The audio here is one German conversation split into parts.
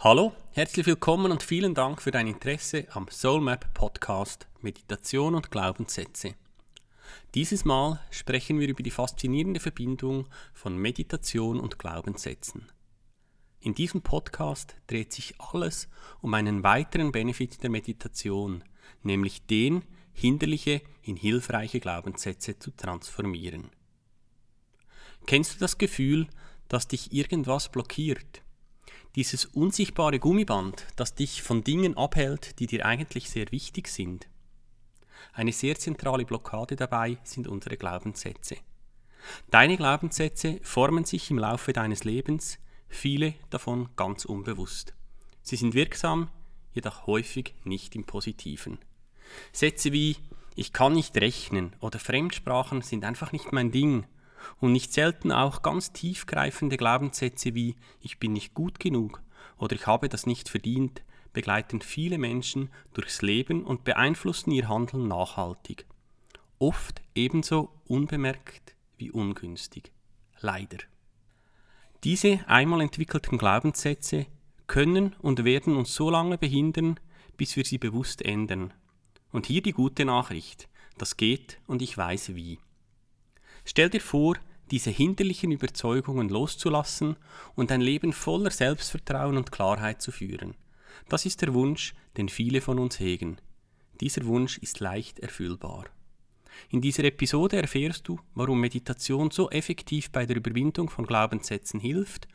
Hallo, herzlich willkommen und vielen Dank für dein Interesse am Soulmap Podcast Meditation und Glaubenssätze. Dieses Mal sprechen wir über die faszinierende Verbindung von Meditation und Glaubenssätzen. In diesem Podcast dreht sich alles um einen weiteren Benefit der Meditation, nämlich den, hinderliche in hilfreiche Glaubenssätze zu transformieren. Kennst du das Gefühl, dass dich irgendwas blockiert? Dieses unsichtbare Gummiband, das dich von Dingen abhält, die dir eigentlich sehr wichtig sind. Eine sehr zentrale Blockade dabei sind unsere Glaubenssätze. Deine Glaubenssätze formen sich im Laufe deines Lebens, viele davon ganz unbewusst. Sie sind wirksam, jedoch häufig nicht im Positiven. Sätze wie ich kann nicht rechnen oder Fremdsprachen sind einfach nicht mein Ding und nicht selten auch ganz tiefgreifende Glaubenssätze wie ich bin nicht gut genug oder ich habe das nicht verdient, begleiten viele Menschen durchs Leben und beeinflussen ihr Handeln nachhaltig. Oft ebenso unbemerkt wie ungünstig. Leider. Diese einmal entwickelten Glaubenssätze können und werden uns so lange behindern, bis wir sie bewusst ändern. Und hier die gute Nachricht. Das geht und ich weiß wie. Stell dir vor, diese hinderlichen Überzeugungen loszulassen und ein Leben voller Selbstvertrauen und Klarheit zu führen. Das ist der Wunsch, den viele von uns hegen. Dieser Wunsch ist leicht erfüllbar. In dieser Episode erfährst du, warum Meditation so effektiv bei der Überwindung von Glaubenssätzen hilft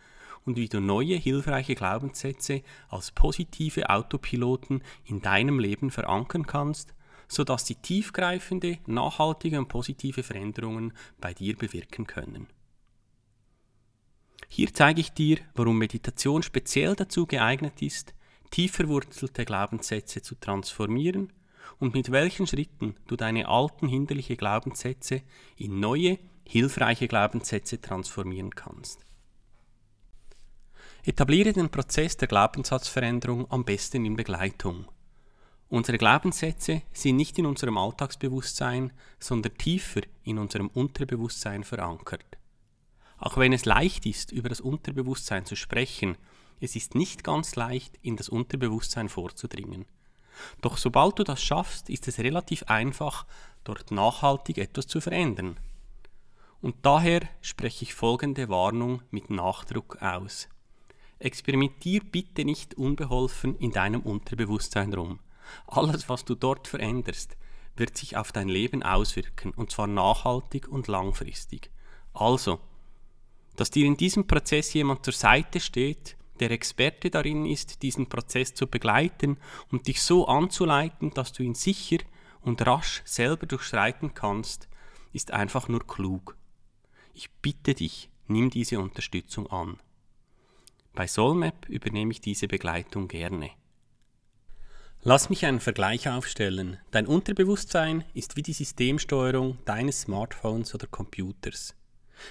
und wie du neue hilfreiche Glaubenssätze als positive Autopiloten in deinem Leben verankern kannst sodass sie tiefgreifende, nachhaltige und positive Veränderungen bei dir bewirken können. Hier zeige ich dir, warum Meditation speziell dazu geeignet ist, tief verwurzelte Glaubenssätze zu transformieren und mit welchen Schritten du deine alten hinderliche Glaubenssätze in neue, hilfreiche Glaubenssätze transformieren kannst. Etabliere den Prozess der Glaubenssatzveränderung am besten in Begleitung. Unsere Glaubenssätze sind nicht in unserem Alltagsbewusstsein, sondern tiefer in unserem Unterbewusstsein verankert. Auch wenn es leicht ist, über das Unterbewusstsein zu sprechen, es ist nicht ganz leicht, in das Unterbewusstsein vorzudringen. Doch sobald du das schaffst, ist es relativ einfach, dort nachhaltig etwas zu verändern. Und daher spreche ich folgende Warnung mit Nachdruck aus. Experimentier bitte nicht unbeholfen in deinem Unterbewusstsein rum. Alles, was du dort veränderst, wird sich auf dein Leben auswirken, und zwar nachhaltig und langfristig. Also, dass dir in diesem Prozess jemand zur Seite steht, der Experte darin ist, diesen Prozess zu begleiten und dich so anzuleiten, dass du ihn sicher und rasch selber durchschreiten kannst, ist einfach nur klug. Ich bitte dich, nimm diese Unterstützung an. Bei Soulmap übernehme ich diese Begleitung gerne. Lass mich einen Vergleich aufstellen. Dein Unterbewusstsein ist wie die Systemsteuerung deines Smartphones oder Computers.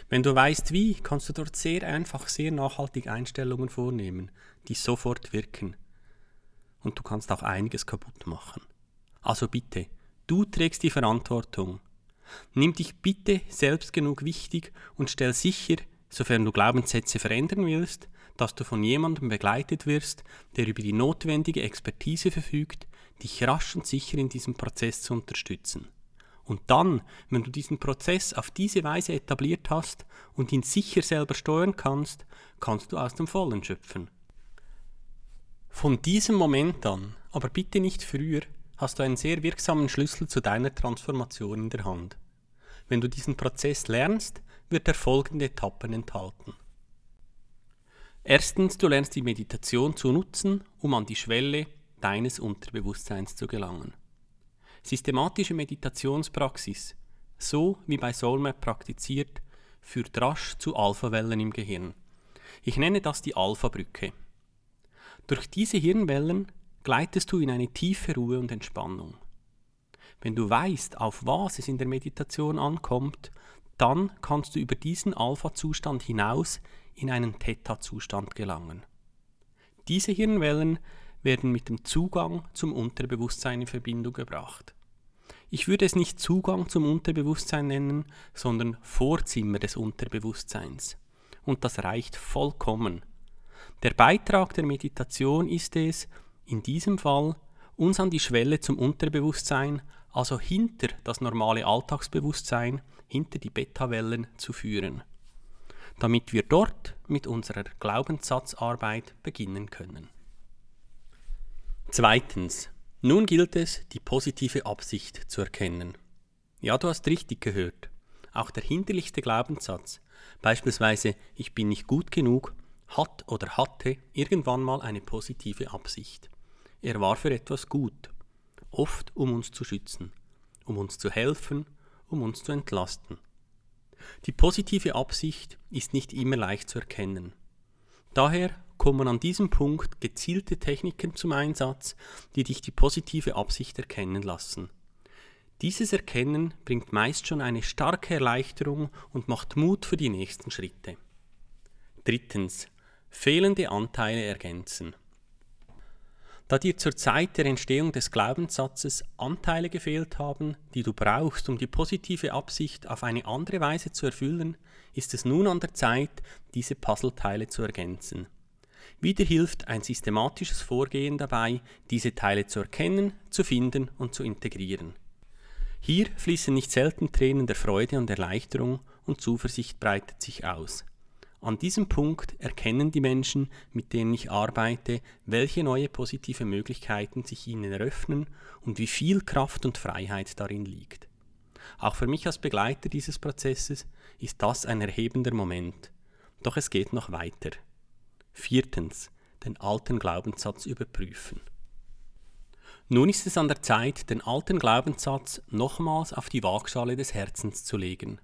Wenn du weißt wie, kannst du dort sehr einfach, sehr nachhaltig Einstellungen vornehmen, die sofort wirken. Und du kannst auch einiges kaputt machen. Also bitte, du trägst die Verantwortung. Nimm dich bitte selbst genug wichtig und stell sicher, sofern du Glaubenssätze verändern willst, dass du von jemandem begleitet wirst, der über die notwendige Expertise verfügt, dich rasch und sicher in diesem Prozess zu unterstützen. Und dann, wenn du diesen Prozess auf diese Weise etabliert hast und ihn sicher selber steuern kannst, kannst du aus dem Vollen schöpfen. Von diesem Moment an, aber bitte nicht früher, hast du einen sehr wirksamen Schlüssel zu deiner Transformation in der Hand. Wenn du diesen Prozess lernst, wird er folgende Etappen enthalten. Erstens, du lernst die Meditation zu nutzen, um an die Schwelle deines Unterbewusstseins zu gelangen. Systematische Meditationspraxis, so wie bei Soulmap praktiziert, führt rasch zu Alphawellen im Gehirn. Ich nenne das die Alpha-Brücke. Durch diese Hirnwellen gleitest du in eine tiefe Ruhe und Entspannung. Wenn du weißt, auf was es in der Meditation ankommt, dann kannst du über diesen Alpha-Zustand hinaus in einen Theta-Zustand gelangen. Diese Hirnwellen werden mit dem Zugang zum Unterbewusstsein in Verbindung gebracht. Ich würde es nicht Zugang zum Unterbewusstsein nennen, sondern Vorzimmer des Unterbewusstseins. Und das reicht vollkommen. Der Beitrag der Meditation ist es, in diesem Fall, uns an die Schwelle zum Unterbewusstsein, also hinter das normale Alltagsbewusstsein, hinter die Beta-Wellen zu führen, damit wir dort mit unserer Glaubenssatzarbeit beginnen können. Zweitens. Nun gilt es, die positive Absicht zu erkennen. Ja, du hast richtig gehört. Auch der hinderlichste Glaubenssatz, beispielsweise ich bin nicht gut genug, hat oder hatte irgendwann mal eine positive Absicht. Er war für etwas gut, oft um uns zu schützen, um uns zu helfen, um uns zu entlasten. Die positive Absicht ist nicht immer leicht zu erkennen. Daher kommen an diesem Punkt gezielte Techniken zum Einsatz, die dich die positive Absicht erkennen lassen. Dieses Erkennen bringt meist schon eine starke Erleichterung und macht Mut für die nächsten Schritte. Drittens. Fehlende Anteile ergänzen. Da dir zur Zeit der Entstehung des Glaubenssatzes Anteile gefehlt haben, die du brauchst, um die positive Absicht auf eine andere Weise zu erfüllen, ist es nun an der Zeit, diese Puzzleteile zu ergänzen. Wieder hilft ein systematisches Vorgehen dabei, diese Teile zu erkennen, zu finden und zu integrieren. Hier fließen nicht selten Tränen der Freude und Erleichterung und Zuversicht breitet sich aus. An diesem Punkt erkennen die Menschen, mit denen ich arbeite, welche neue positive Möglichkeiten sich ihnen eröffnen und wie viel Kraft und Freiheit darin liegt. Auch für mich als Begleiter dieses Prozesses ist das ein erhebender Moment. Doch es geht noch weiter. Viertens. Den alten Glaubenssatz überprüfen. Nun ist es an der Zeit, den alten Glaubenssatz nochmals auf die Waagschale des Herzens zu legen.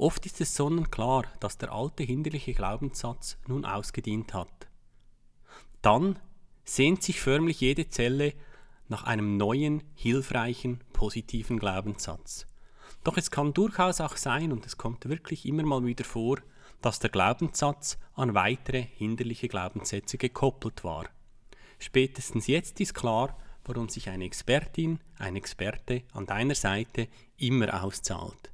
Oft ist es sonnenklar, dass der alte hinderliche Glaubenssatz nun ausgedient hat. Dann sehnt sich förmlich jede Zelle nach einem neuen, hilfreichen, positiven Glaubenssatz. Doch es kann durchaus auch sein, und es kommt wirklich immer mal wieder vor, dass der Glaubenssatz an weitere hinderliche Glaubenssätze gekoppelt war. Spätestens jetzt ist klar, warum sich eine Expertin, ein Experte an deiner Seite immer auszahlt.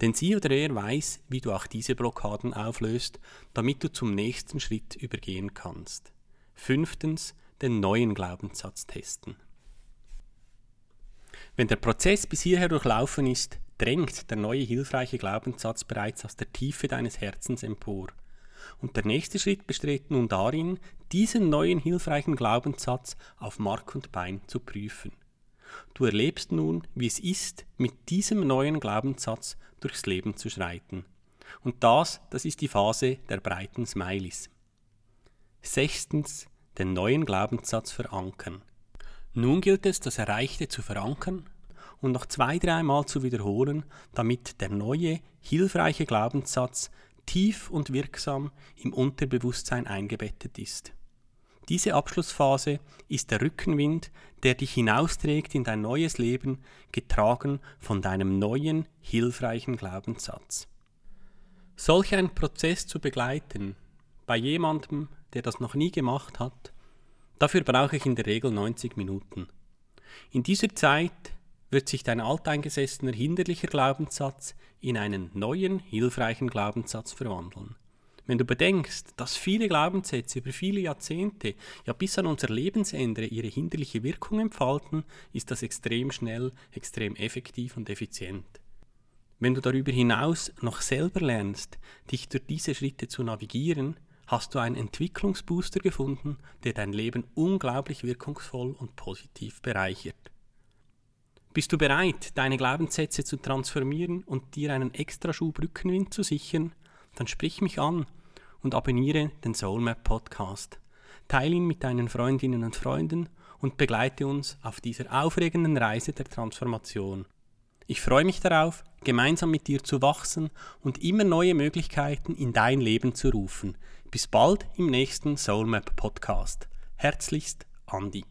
Denn sie oder er weiß, wie du auch diese Blockaden auflöst, damit du zum nächsten Schritt übergehen kannst. Fünftens, den neuen Glaubenssatz testen. Wenn der Prozess bis hierher durchlaufen ist, drängt der neue hilfreiche Glaubenssatz bereits aus der Tiefe deines Herzens empor. Und der nächste Schritt besteht nun darin, diesen neuen hilfreichen Glaubenssatz auf Mark und Bein zu prüfen. Du erlebst nun, wie es ist, mit diesem neuen Glaubenssatz durchs Leben zu schreiten. Und das, das ist die Phase der breiten Smileys. Sechstens, den neuen Glaubenssatz verankern. Nun gilt es, das Erreichte zu verankern und noch zwei, dreimal zu wiederholen, damit der neue, hilfreiche Glaubenssatz tief und wirksam im Unterbewusstsein eingebettet ist. Diese Abschlussphase ist der Rückenwind, der dich hinausträgt in dein neues Leben, getragen von deinem neuen, hilfreichen Glaubenssatz. Solch einen Prozess zu begleiten, bei jemandem, der das noch nie gemacht hat, dafür brauche ich in der Regel 90 Minuten. In dieser Zeit wird sich dein alteingesessener hinderlicher Glaubenssatz in einen neuen, hilfreichen Glaubenssatz verwandeln. Wenn du bedenkst, dass viele Glaubenssätze über viele Jahrzehnte, ja bis an unser Lebensende ihre hinderliche Wirkung entfalten, ist das extrem schnell, extrem effektiv und effizient. Wenn du darüber hinaus noch selber lernst, dich durch diese Schritte zu navigieren, hast du einen Entwicklungsbooster gefunden, der dein Leben unglaublich wirkungsvoll und positiv bereichert. Bist du bereit, deine Glaubenssätze zu transformieren und dir einen Extraschub Rückenwind zu sichern? Dann sprich mich an und abonniere den Soulmap Podcast. Teile ihn mit deinen Freundinnen und Freunden und begleite uns auf dieser aufregenden Reise der Transformation. Ich freue mich darauf, gemeinsam mit dir zu wachsen und immer neue Möglichkeiten in dein Leben zu rufen. Bis bald im nächsten Soulmap Podcast. Herzlichst, Andi.